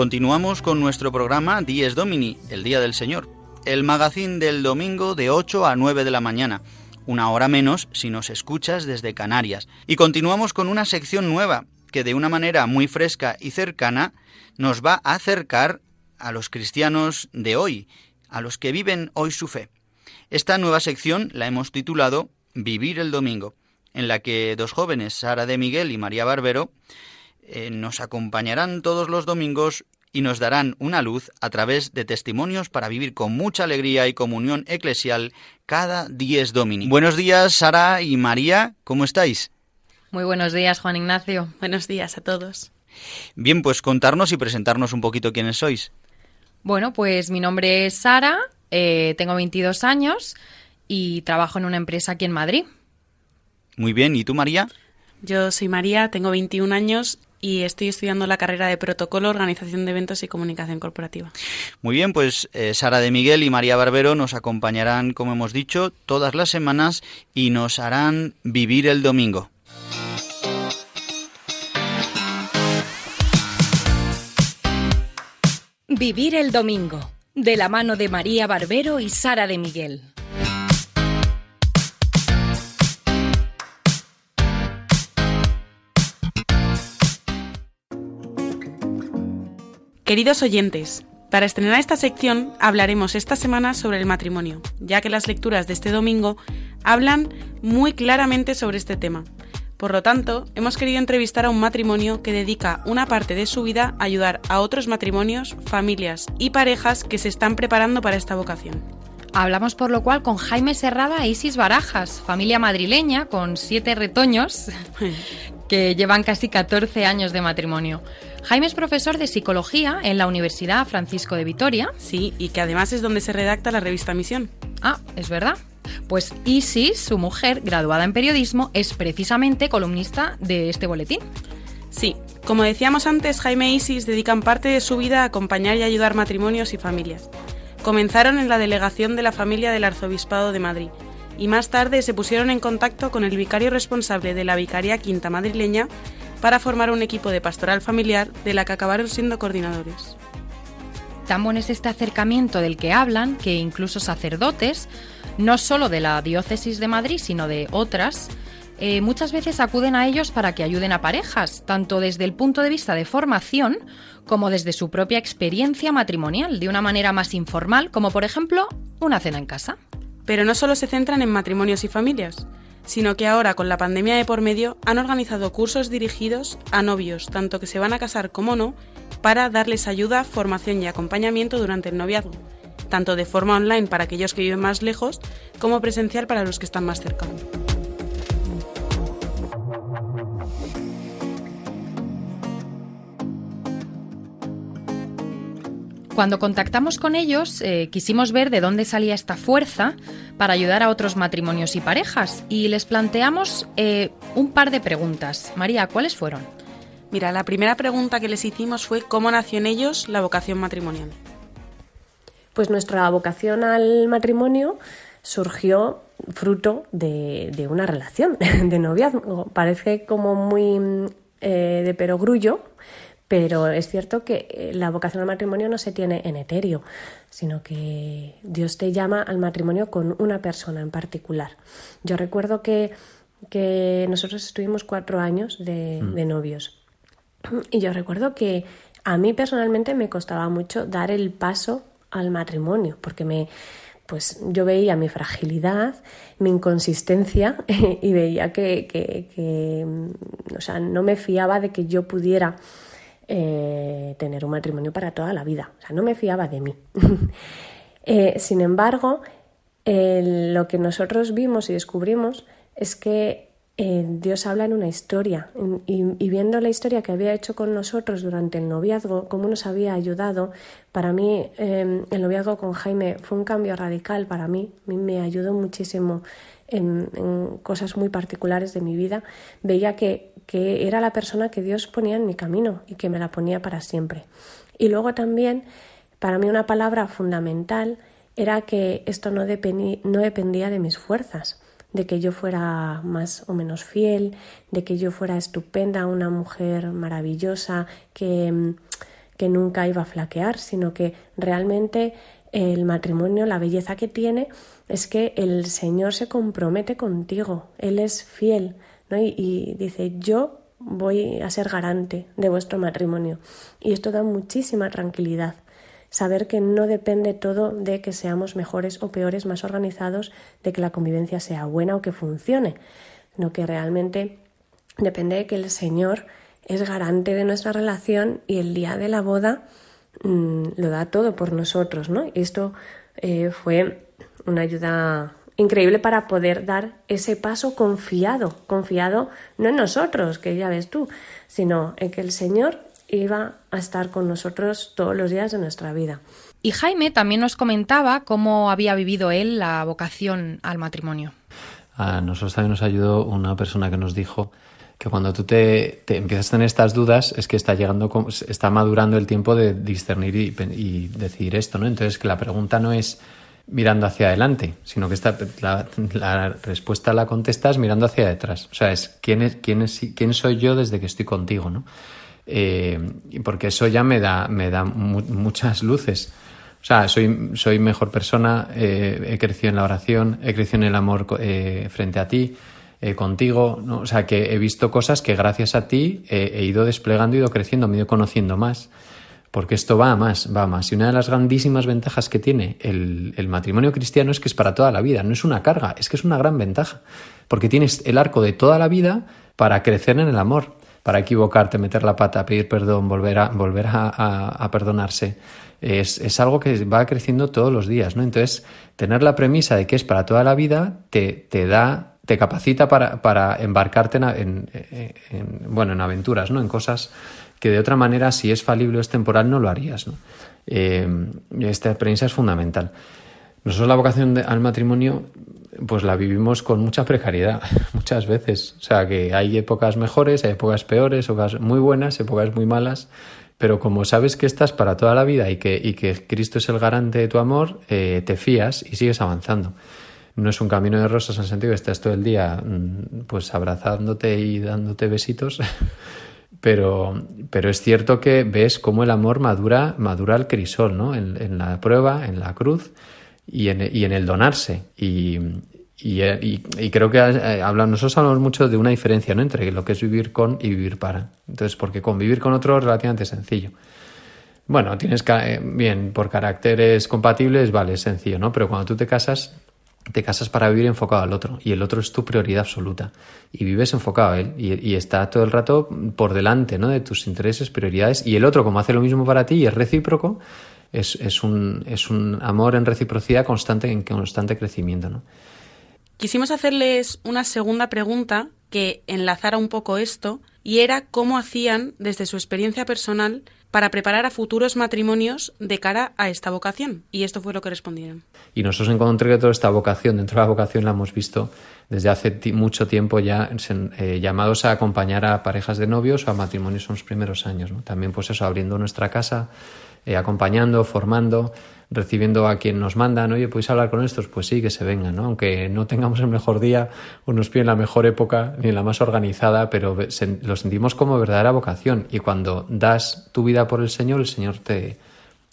S2: Continuamos con nuestro programa Dies Domini, el Día del Señor, el magazín del domingo de 8 a 9 de la mañana, una hora menos si nos escuchas desde Canarias. Y continuamos con una sección nueva que de una manera muy fresca y cercana nos va a acercar a los cristianos de hoy, a los que viven hoy su fe. Esta nueva sección la hemos titulado Vivir el Domingo, en la que dos jóvenes, Sara de Miguel y María Barbero, eh, nos acompañarán todos los domingos y nos darán una luz a través de testimonios para vivir con mucha alegría y comunión eclesial cada dies domini. Buenos días, Sara y María, ¿cómo estáis?
S4: Muy buenos días, Juan Ignacio.
S8: Buenos días a todos.
S2: Bien, pues contarnos y presentarnos un poquito quiénes sois.
S4: Bueno, pues mi nombre es Sara, eh, tengo 22 años y trabajo en una empresa aquí en Madrid.
S2: Muy bien, ¿y tú, María?
S8: Yo soy María, tengo 21 años y estoy estudiando la carrera de protocolo, organización de eventos y comunicación corporativa.
S2: Muy bien, pues eh, Sara de Miguel y María Barbero nos acompañarán, como hemos dicho, todas las semanas y nos harán vivir el domingo.
S4: Vivir el domingo, de la mano de María Barbero y Sara de Miguel.
S8: Queridos oyentes, para estrenar esta sección hablaremos esta semana sobre el matrimonio, ya que las lecturas de este domingo hablan muy claramente sobre este tema. Por lo tanto, hemos querido entrevistar a un matrimonio que dedica una parte de su vida a ayudar a otros matrimonios, familias y parejas que se están preparando para esta vocación.
S4: Hablamos por lo cual con Jaime Serrada e Isis Barajas, familia madrileña con siete retoños *laughs* que llevan casi 14 años de matrimonio. Jaime es profesor de psicología en la Universidad Francisco de Vitoria.
S8: Sí, y que además es donde se redacta la revista Misión.
S4: Ah, es verdad. Pues Isis, su mujer, graduada en periodismo, es precisamente columnista de este boletín.
S8: Sí, como decíamos antes, Jaime e Isis dedican parte de su vida a acompañar y ayudar matrimonios y familias. Comenzaron en la delegación de la familia del Arzobispado de Madrid y más tarde se pusieron en contacto con el vicario responsable de la Vicaría Quinta madrileña para formar un equipo de pastoral familiar de la que acabaron siendo coordinadores.
S4: Tan bueno es este acercamiento del que hablan que incluso sacerdotes, no solo de la diócesis de Madrid, sino de otras, eh, muchas veces acuden a ellos para que ayuden a parejas, tanto desde el punto de vista de formación como desde su propia experiencia matrimonial, de una manera más informal, como por ejemplo una cena en casa.
S8: Pero no solo se centran en matrimonios y familias, sino que ahora con la pandemia de por medio han organizado cursos dirigidos a novios, tanto que se van a casar como no, para darles ayuda, formación y acompañamiento durante el noviazgo, tanto de forma online para aquellos que viven más lejos como presencial para los que están más cerca.
S4: Cuando contactamos con ellos, eh, quisimos ver de dónde salía esta fuerza para ayudar a otros matrimonios y parejas y les planteamos eh, un par de preguntas. María, ¿cuáles fueron?
S8: Mira, la primera pregunta que les hicimos fue cómo nació en ellos la vocación matrimonial.
S9: Pues nuestra vocación al matrimonio surgió fruto de, una relación *laughs* de noviazgo. Parece como muy eh, de perogrullo, pero es cierto que eh, la vocación al matrimonio no se tiene en etéreo, sino que Dios te llama al matrimonio con una persona en particular. Yo recuerdo que, nosotros estuvimos cuatro años de, mm. de novios. Y yo recuerdo que a mí personalmente me costaba mucho dar el paso al matrimonio, porque me, pues yo veía mi fragilidad, mi inconsistencia *laughs* y veía que, que, que, o sea, no me fiaba de que yo pudiera eh, tener un matrimonio para toda la vida. O sea, no me fiaba de mí. *laughs* Eh, sin embargo, lo que nosotros vimos y descubrimos es que eh, Dios habla en una historia y, viendo la historia que había hecho con nosotros durante el noviazgo, cómo nos había ayudado, para mí el noviazgo con Jaime fue un cambio radical para mí, me ayudó muchísimo en, cosas muy particulares de mi vida, veía que, que era la persona que Dios ponía en mi camino y que me la ponía para siempre. Y luego también, para mí una palabra fundamental era que esto no, no dependía de mis fuerzas, de que yo fuera más o menos fiel, de que yo fuera estupenda, una mujer maravillosa, que que nunca iba a flaquear, sino que realmente el matrimonio, la belleza que tiene es que el Señor se compromete contigo, Él es fiel, ¿no? y, y dice, yo voy a ser garante de vuestro matrimonio. Y esto da muchísima tranquilidad saber que no depende todo de que seamos mejores o peores, más organizados, de que la convivencia sea buena o que funcione, sino que realmente depende de que el Señor es garante de nuestra relación y el día de la boda mm, lo da todo por nosotros, ¿no? Y esto eh, fue una ayuda increíble para poder dar ese paso confiado, confiado no en nosotros, que ya ves tú, sino en que el Señor iba a estar con nosotros todos los días de nuestra vida.
S4: Y Jaime también nos comentaba cómo había vivido él la vocación al matrimonio.
S10: A nosotros también nos ayudó una persona que nos dijo que cuando tú te, empiezas a tener estas dudas es que está llegando, está madurando el tiempo de discernir y, decidir esto, ¿no? Entonces que la pregunta no es mirando hacia adelante, sino que esta, la, la, respuesta la contestas mirando hacia detrás. O sea, es quién, es quién, es quién soy yo desde que estoy contigo, ¿no? Eh, porque eso ya me da, me da muchas luces. O sea, soy, soy mejor persona, eh, he crecido en la oración, he crecido en el amor eh, frente a ti, contigo. ¿no? O sea, que he visto cosas que gracias a ti he ido desplegando, he ido creciendo, me he ido conociendo más. Porque esto va a más, va a más. Y una de las grandísimas ventajas que tiene el, matrimonio cristiano es que es para toda la vida, no es una carga, es que es una gran ventaja. Porque tienes el arco de toda la vida para crecer en el amor para equivocarte, meter la pata, pedir perdón, volver a, volver a, perdonarse. Es, algo que va creciendo todos los días, ¿no? Entonces, tener la premisa de que es para toda la vida te, te da, te capacita para, para embarcarte en, bueno, en aventuras, ¿no? En cosas que de otra manera, si es falible o es temporal, no lo harías, ¿no? Eh, esta premisa es fundamental. Nosotros la vocación al matrimonio pues la vivimos con mucha precariedad *laughs* muchas veces. O sea que hay épocas mejores, hay épocas peores, épocas muy buenas, épocas muy malas, pero como sabes que estás para toda la vida y que, y que Cristo es el garante de tu amor, eh, te fías y sigues avanzando. No es un camino de rosas en el sentido que estás todo el día mm, pues abrazándote y dándote besitos, *laughs* pero, pero es cierto que ves cómo el amor madura, madura el crisol, ¿no? En, en la prueba, en la cruz y en, y en el donarse. Y, y, y, creo que eh, nosotros hablamos mucho de una diferencia ¿no? entre lo que es vivir con y vivir para. Entonces, porque convivir con otro es relativamente sencillo. Bueno, tienes eh, bien, por caracteres compatibles, vale, es sencillo, ¿no? Pero cuando tú te casas, te casas para vivir enfocado al otro y el otro es tu prioridad absoluta y vives enfocado a él y, está todo el rato por delante ¿no? de tus intereses, prioridades y el otro como hace lo mismo para ti y es recíproco, es, es, un, es un amor en reciprocidad constante, en constante crecimiento. ¿no?
S8: Quisimos hacerles una segunda pregunta que enlazara un poco esto y era cómo hacían desde su experiencia personal para preparar a futuros matrimonios de cara a esta vocación. Y esto fue lo que respondieron.
S10: Y nosotros encontré que toda esta vocación, dentro de la vocación la hemos visto desde hace mucho tiempo ya eh, llamados a acompañar a parejas de novios o a matrimonios en los primeros años. También pues eso, abriendo nuestra casa, eh, acompañando, formando, recibiendo a quien nos mandan, oye, ¿podéis hablar con estos? Pues sí, que se vengan, ¿no? Aunque no tengamos el mejor día o nos piden la mejor época ni la más organizada, pero lo sentimos como verdadera vocación. Y cuando das tu vida por el Señor, el Señor te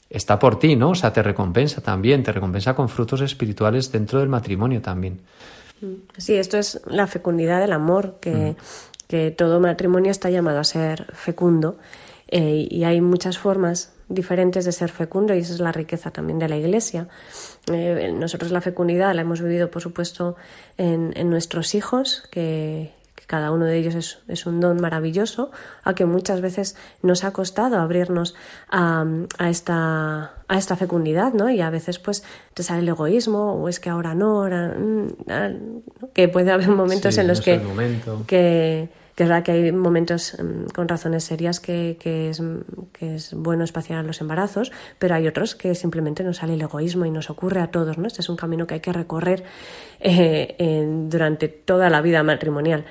S10: está por ti, ¿no? O sea, te recompensa también, te recompensa con frutos espirituales dentro del matrimonio también.
S9: Sí, esto es la fecundidad del amor, que, mm. que todo matrimonio está llamado a ser fecundo. Eh, y hay muchas formas diferentes de ser fecundo y esa es la riqueza también de la Iglesia. Eh, nosotros la fecundidad la hemos vivido, por supuesto, en, en nuestros hijos, que, cada uno de ellos es, es, un don maravilloso, a que muchas veces nos ha costado abrirnos a, a, esta, a esta fecundidad, ¿no? Y a veces pues te sale el egoísmo, o es que ahora no, ahora, mm, que puede haber momentos en los que que es verdad que hay momentos mm, con razones serias que, que, es, que es bueno espaciar los embarazos, pero hay otros que simplemente nos sale el egoísmo y nos ocurre a todos, ¿no? Este es un camino que hay que recorrer eh, durante toda la vida matrimonial.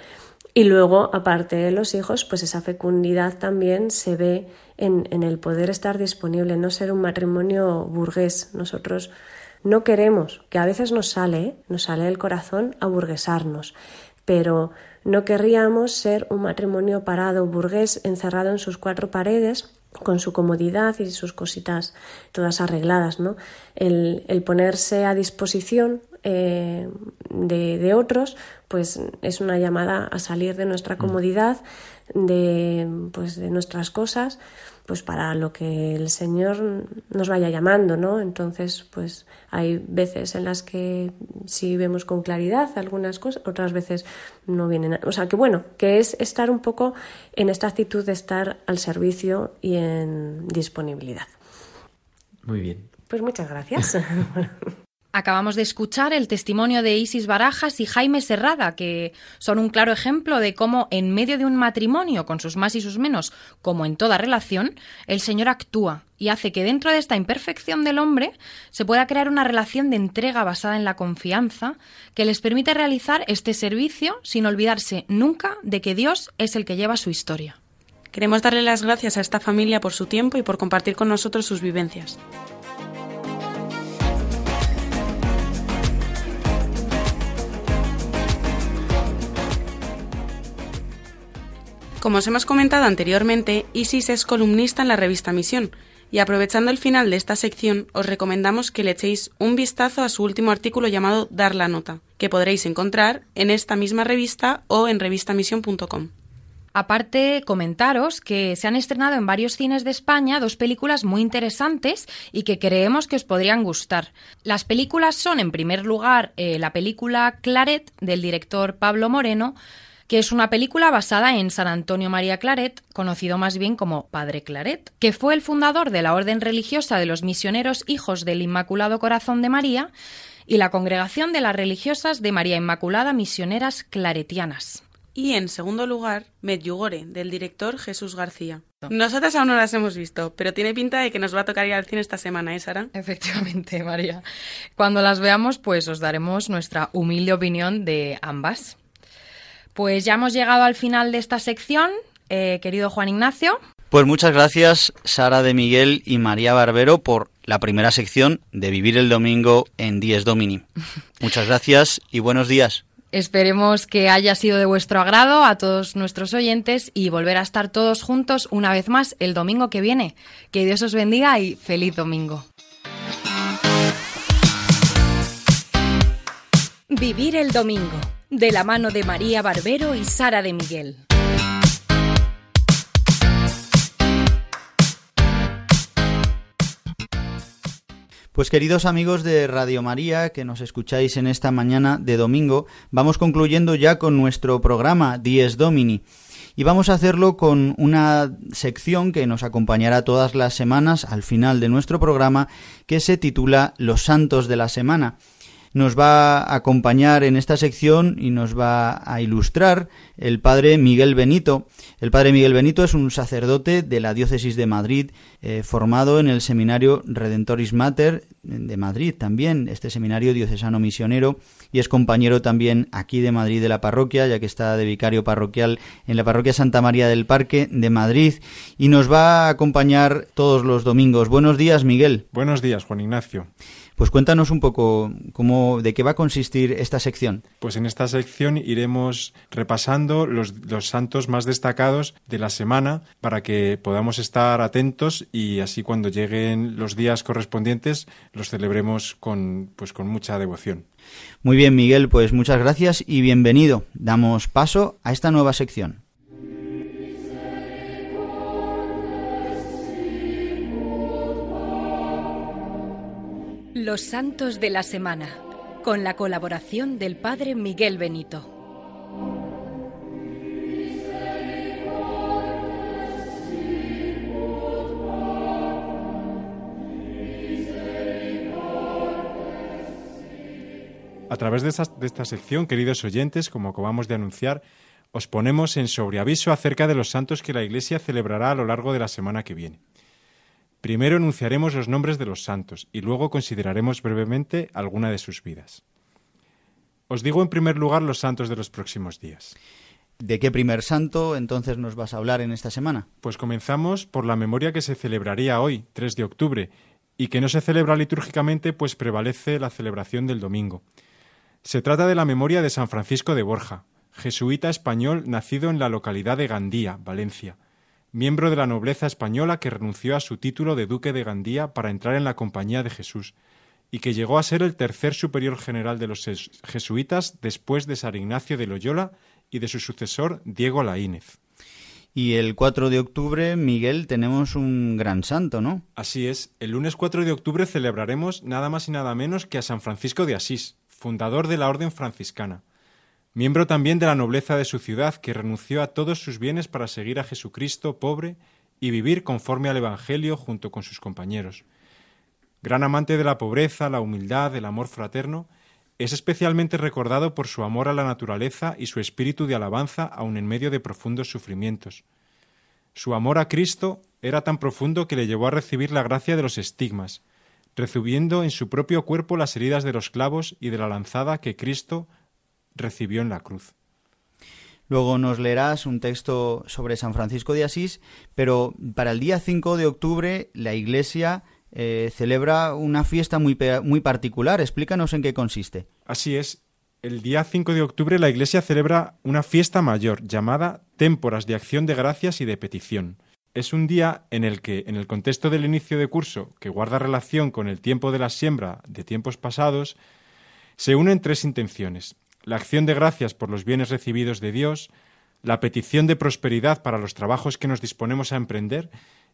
S9: Y luego, aparte de los hijos, pues esa fecundidad también se ve en, en el poder estar disponible, no ser un matrimonio burgués. Nosotros no queremos, que a veces nos sale, nos sale el corazón a burguesarnos, pero no querríamos ser un matrimonio parado burgués encerrado en sus cuatro paredes con su comodidad y sus cositas todas arregladas, ¿no? El, el ponerse a disposición eh, de, de, otros, pues es una llamada a salir de nuestra mm. comodidad, de, pues, de nuestras cosas, pues para lo que el Señor nos vaya llamando, ¿no? Entonces, pues hay veces en las que sí vemos con claridad algunas cosas, otras veces no vienen. O sea, que bueno, que es estar un poco en esta actitud de estar al servicio y en disponibilidad.
S10: Muy bien.
S9: Pues muchas gracias. *laughs*
S4: Acabamos de escuchar el testimonio de Isis Barajas y Jaime Serrada, que son un claro ejemplo de cómo en medio de un matrimonio, con sus más y sus menos, como en toda relación, el Señor actúa y hace que dentro de esta imperfección del hombre se pueda crear una relación de entrega basada en la confianza que les permite realizar este servicio sin olvidarse nunca de que Dios es el que lleva su historia.
S8: Queremos darle las gracias a esta familia por su tiempo y por compartir con nosotros sus vivencias. Como os hemos comentado anteriormente, Isis es columnista en la revista Misión, y aprovechando el final de esta sección, os recomendamos que le echéis un vistazo a su último artículo llamado Dar la nota, que podréis encontrar en esta misma revista o en revistamisión.com.
S4: Aparte, comentaros que se han estrenado en varios cines de España dos películas muy interesantes y que creemos que os podrían gustar. Las películas son, en primer lugar, eh, la película Claret del director Pablo Moreno, que es una película basada en San Antonio María Claret, conocido más bien como Padre Claret, que fue el fundador de la orden religiosa de los misioneros hijos del Inmaculado Corazón de María y la congregación de las religiosas de María Inmaculada Misioneras Claretianas.
S8: Y en segundo lugar, Medjugorje, del director Jesús García. Nosotras aún no las hemos visto, pero tiene pinta de que nos va a tocar ir al cine esta semana, ¿eh, Sara?
S4: Efectivamente, María. Cuando las veamos, pues os daremos nuestra humilde opinión de ambas. Pues ya hemos llegado al final de esta sección, eh, querido Juan Ignacio.
S2: Pues muchas gracias, Sara de Miguel y María Barbero, por la primera sección de Vivir el Domingo en Dies Domini. *laughs* Muchas gracias y buenos días.
S4: Esperemos que haya sido de vuestro agrado a todos nuestros oyentes y volver a estar todos juntos una vez más el domingo que viene. Que Dios os bendiga y feliz domingo.
S11: Vivir el domingo de la mano de María Barbero y Sara de Miguel.
S2: Pues queridos amigos de Radio María que nos escucháis en esta mañana de domingo, vamos concluyendo ya con nuestro programa Dies Domini. Y vamos a hacerlo con una sección que nos acompañará todas las semanas al final de nuestro programa que se titula Los Santos de la Semana nos va a acompañar en esta sección y nos va a ilustrar el padre Miguel Benito. El padre Miguel Benito es un sacerdote de la diócesis de Madrid, eh, formado en el seminario Redentoris Mater de Madrid también, este seminario diocesano misionero, y es compañero también aquí de Madrid de la parroquia, ya que está de vicario parroquial en la parroquia Santa María del Parque de Madrid, y nos va a acompañar todos los domingos. Buenos días, Miguel.
S12: Buenos días, Juan Ignacio.
S2: Pues cuéntanos un poco cómo, de qué va a consistir esta sección.
S12: Pues en esta sección iremos repasando los, los santos más destacados de la semana para que podamos estar atentos y así cuando lleguen los días correspondientes los celebremos con, pues con mucha devoción.
S2: Muy bien, Miguel, pues muchas gracias y bienvenido. Damos paso a esta nueva sección.
S11: Los Santos de la Semana, con la colaboración del Padre Miguel Benito.
S12: A través de esta, sección, queridos oyentes, como acabamos de anunciar, os ponemos en sobreaviso acerca de los santos que la Iglesia celebrará a lo largo de la semana que viene. Primero enunciaremos los nombres de los santos y luego consideraremos brevemente alguna de sus vidas. Os digo en primer lugar los santos de los próximos días.
S2: ¿De qué primer santo entonces nos vas a hablar en esta semana?
S12: Pues comenzamos por la memoria que se celebraría hoy, 3 de octubre, y que no se celebra litúrgicamente pues prevalece la celebración del domingo. Se trata de la memoria de San Francisco de Borja, jesuita español nacido en la localidad de Gandía, Valencia, miembro de la nobleza española que renunció a su título de duque de Gandía para entrar en la compañía de Jesús, y que llegó a ser el tercer superior general de los jesuitas después de San Ignacio de Loyola y de su sucesor Diego Laínez.
S2: Y el 4 de octubre, Miguel, tenemos un gran santo, ¿no?
S12: Así es. El lunes 4 de octubre celebraremos nada más y nada menos que a San Francisco de Asís, fundador de la Orden franciscana. Miembro también de la nobleza de su ciudad, que renunció a todos sus bienes para seguir a Jesucristo pobre y vivir conforme al Evangelio junto con sus compañeros. Gran amante de la pobreza, la humildad, el amor fraterno, es especialmente recordado por su amor a la naturaleza y su espíritu de alabanza aun en medio de profundos sufrimientos. Su amor a Cristo era tan profundo que le llevó a recibir la gracia de los estigmas, recibiendo en su propio cuerpo las heridas de los clavos y de la lanzada que Cristo recibió en la cruz.
S2: Luego nos leerás un texto sobre San Francisco de Asís, pero para el día 5 de octubre la Iglesia eh, celebra una fiesta muy, muy particular. Explícanos en qué consiste.
S12: Así es. El día 5 de octubre la Iglesia celebra una fiesta mayor llamada Témporas de Acción de Gracias y de Petición. Es un día en el que, en el contexto del inicio de curso, que guarda relación con el tiempo de la siembra de tiempos pasados, se unen tres intenciones. La acción de gracias por los bienes recibidos de Dios, la petición de prosperidad para los trabajos que nos disponemos a emprender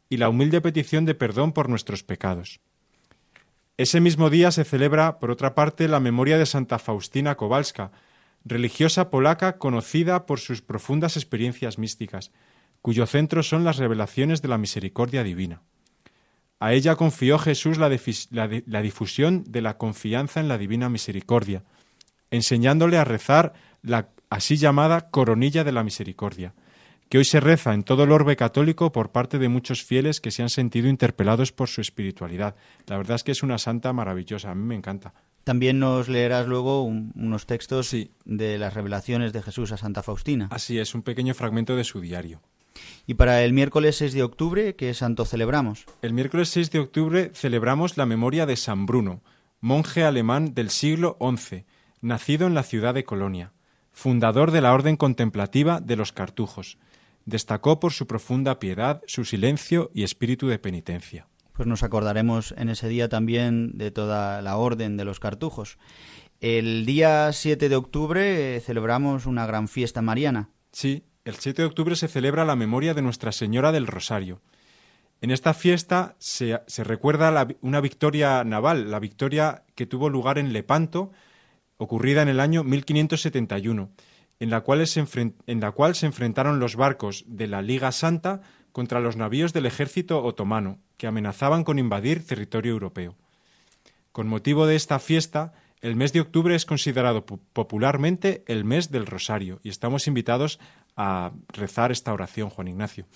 S12: y la humilde petición de perdón por nuestros pecados. Ese mismo día se celebra, por otra parte, la memoria de Santa Faustina Kowalska, religiosa polaca conocida por sus profundas experiencias místicas, cuyo centro son las revelaciones de la misericordia divina. A ella confió Jesús la, la, difusión de la confianza en la divina misericordia, enseñándole a rezar la así llamada coronilla de la misericordia, que hoy se reza en todo el orbe católico por parte de muchos fieles que se han sentido interpelados por su espiritualidad. La verdad es que es una santa maravillosa, a mí me encanta.
S2: También nos leerás luego unos textos de las revelaciones de Jesús a Santa Faustina.
S12: Así es, un pequeño fragmento de su diario.
S2: Y para el miércoles 6 de octubre, ¿qué santo celebramos?
S12: El miércoles 6 de octubre celebramos la memoria de San Bruno, monje alemán del siglo XI, nacido en la ciudad de Colonia, fundador de la orden contemplativa de los cartujos destacó por su profunda piedad, su silencio y espíritu de penitencia.
S2: Pues nos acordaremos en ese día también de toda la orden de los cartujos. El día 7 de octubre eh, celebramos una gran fiesta mariana.
S12: Sí, el 7 de octubre se celebra la memoria de Nuestra Señora del Rosario. En esta fiesta se, recuerda una victoria naval, la victoria que tuvo lugar en Lepanto, ocurrida en el año 1571 en la, cual se en la cual se enfrentaron los barcos de la Liga Santa contra los navíos del ejército otomano, que amenazaban con invadir territorio europeo. Con motivo de esta fiesta, el mes de octubre es considerado popularmente el mes del Rosario y estamos invitados a rezar esta oración, Juan Ignacio.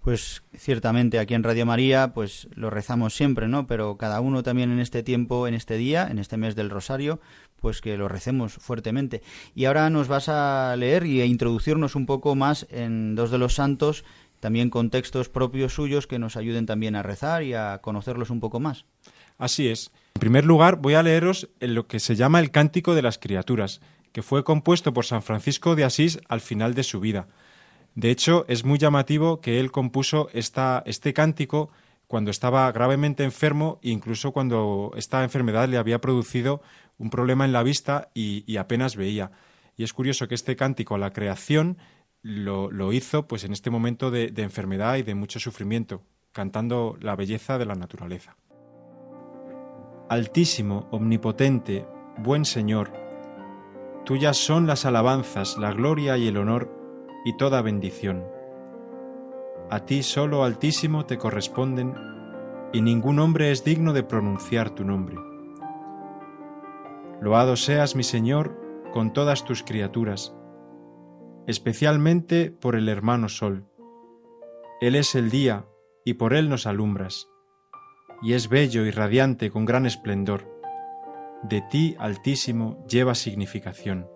S2: Pues ciertamente aquí en Radio María pues lo rezamos siempre, ¿no? Pero cada uno también en este tiempo, en este día, en este mes del Rosario, pues que lo recemos fuertemente. Y ahora nos vas a leer y a introducirnos un poco más en dos de los santos, también con textos propios suyos que nos ayuden también a rezar y a conocerlos un poco más.
S12: Así es. En primer lugar, voy a leeros en lo que se llama el Cántico de las Criaturas, que fue compuesto por San Francisco de Asís al final de su vida. De hecho, es muy llamativo que él compuso esta, este cántico cuando estaba gravemente enfermo incluso cuando esta enfermedad le había producido un problema en la vista y, apenas veía. Y es curioso que este cántico a la creación lo, hizo pues en este momento de enfermedad y de mucho sufrimiento, cantando la belleza de la naturaleza. Altísimo, omnipotente, buen Señor, tuyas son las alabanzas, la gloria y el honor y toda bendición. A ti solo, Altísimo, te corresponden, y ningún hombre es digno de pronunciar tu nombre. Loado seas, mi Señor, con todas tus criaturas, especialmente por el hermano Sol. Él es el día, y por él nos alumbras, y es bello y radiante con gran esplendor. De ti, Altísimo, lleva significación.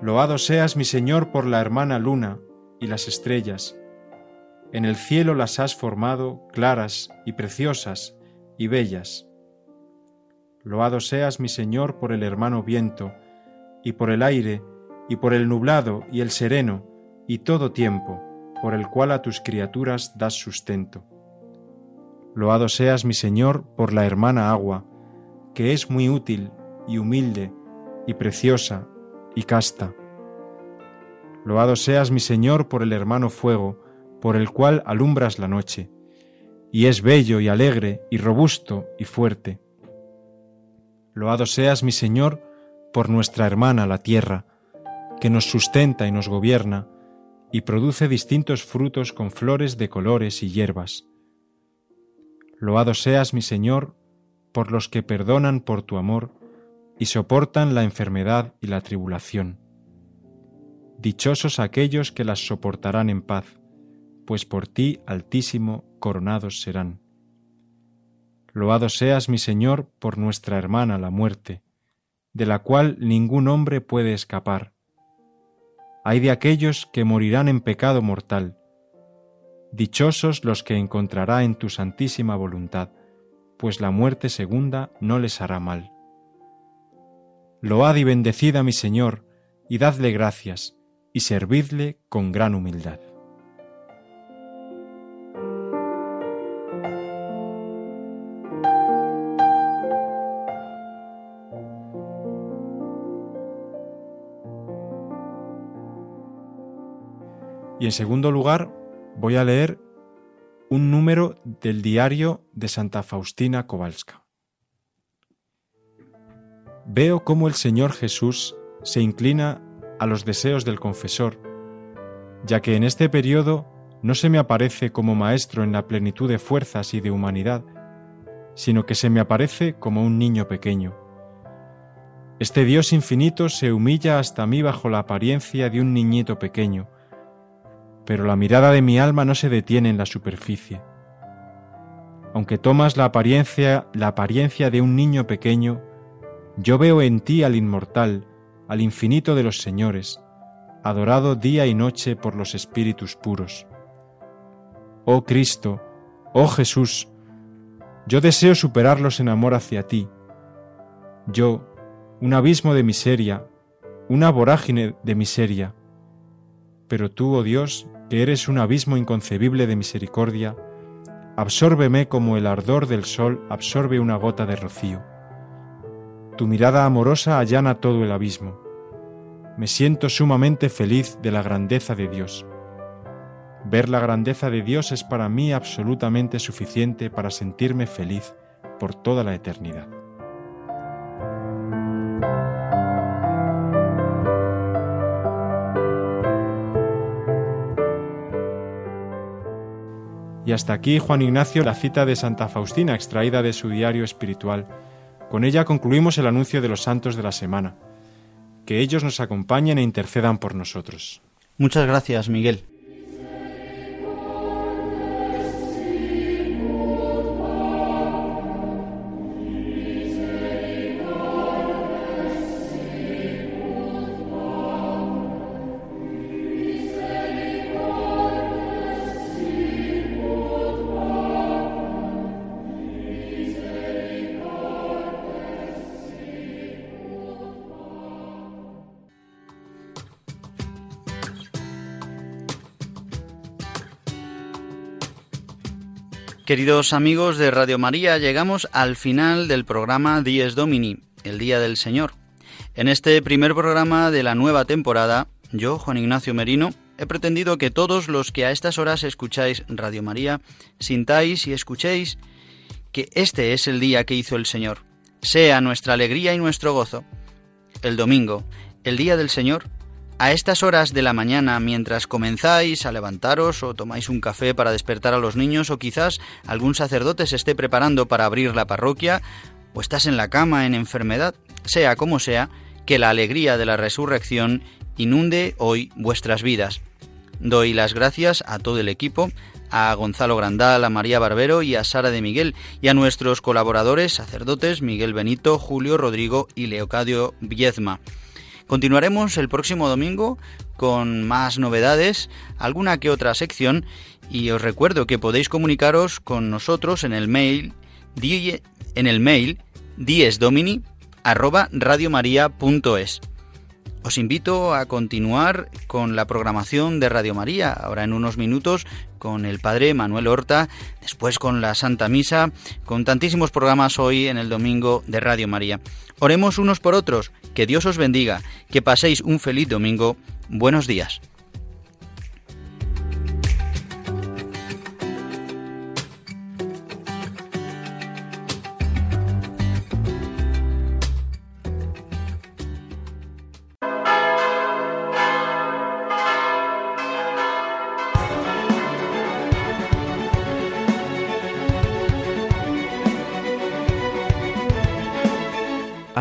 S12: Loado seas, mi Señor, por la hermana luna y las estrellas. En el cielo las has formado claras y preciosas y bellas. Loado seas, mi Señor, por el hermano viento, y por el aire, y por el nublado y el sereno, y todo tiempo, por el cual a tus criaturas das sustento. Loado seas, mi Señor, por la hermana agua, que es muy útil y humilde y preciosa y casta. Loado seas, mi Señor, por el hermano fuego, por el cual alumbras la noche, y es bello y alegre y robusto y fuerte. Loado seas, mi Señor, por nuestra hermana la tierra, que nos sustenta y nos gobierna, y produce distintos frutos con flores de colores y hierbas. Loado seas, mi Señor, por los que perdonan por tu amor y soportan la enfermedad y la tribulación. Dichosos aquellos que las soportarán en paz, pues por ti, Altísimo, coronados serán. Loado seas, mi Señor, por nuestra hermana la muerte, de la cual ningún hombre puede escapar. Hay de aquellos que morirán en pecado mortal. Dichosos los que encontrará en tu santísima voluntad, pues la muerte segunda no les hará mal. Load y bendecid mi Señor, y dadle gracias, y servidle con gran humildad. Y en segundo lugar, voy a leer un número del diario de Santa Faustina Kowalska. Veo cómo el Señor Jesús se inclina a los deseos del confesor, ya que en este periodo no se me aparece como maestro en la plenitud de fuerzas y de humanidad, sino que se me aparece como un niño pequeño. Este Dios infinito se humilla hasta mí bajo la apariencia de un niñito pequeño, pero la mirada de mi alma no se detiene en la superficie. Aunque tomas la apariencia, la apariencia de un niño pequeño, yo veo en ti al inmortal, al infinito de los señores, adorado día y noche por los espíritus puros. Oh Cristo, oh Jesús, yo deseo superarlos en amor hacia ti. Yo, un abismo de miseria, una vorágine de miseria, pero tú, oh Dios, que eres un abismo inconcebible de misericordia, absórbeme como el ardor del sol absorbe una gota de rocío. Tu mirada amorosa allana todo el abismo. Me siento sumamente feliz de la grandeza de Dios. Ver la grandeza de Dios es para mí absolutamente suficiente para sentirme feliz por toda la eternidad. Y hasta aquí, Juan Ignacio, la cita de Santa Faustina extraída de su diario espiritual. Con ella concluimos el anuncio de los santos de la semana. Que ellos nos acompañen e intercedan por nosotros.
S2: Muchas gracias, Miguel. Queridos amigos de Radio María, llegamos al final del programa Dies Domini, el Día del Señor. En este primer programa de la nueva temporada, yo, Juan Ignacio Merino, he pretendido que todos los que a estas horas escucháis Radio María, sintáis y escuchéis que este es el día que hizo el Señor, sea nuestra alegría y nuestro gozo. El domingo, el día del Señor, a estas horas de la mañana, mientras comenzáis a levantaros o tomáis un café para despertar a los niños o quizás algún sacerdote se esté preparando para abrir la parroquia o estás en la cama en enfermedad, sea como sea, que la alegría de la resurrección inunde hoy vuestras vidas. Doy las gracias a todo el equipo, a Gonzalo Grandal, a María Barbero y a Sara de Miguel, y a nuestros colaboradores sacerdotes Miguel Benito, Julio Rodrigo y Leocadio Viezma. Continuaremos el próximo domingo con más novedades, alguna que otra sección y os recuerdo que podéis comunicaros con nosotros en el mail en el mail. Os invito a continuar con la programación de Radio María, ahora en unos minutos con el Padre Manuel Horta, después con la Santa Misa, con tantísimos programas hoy en el domingo de Radio María. Oremos unos por otros, que Dios os bendiga, que paséis un feliz domingo. Buenos días.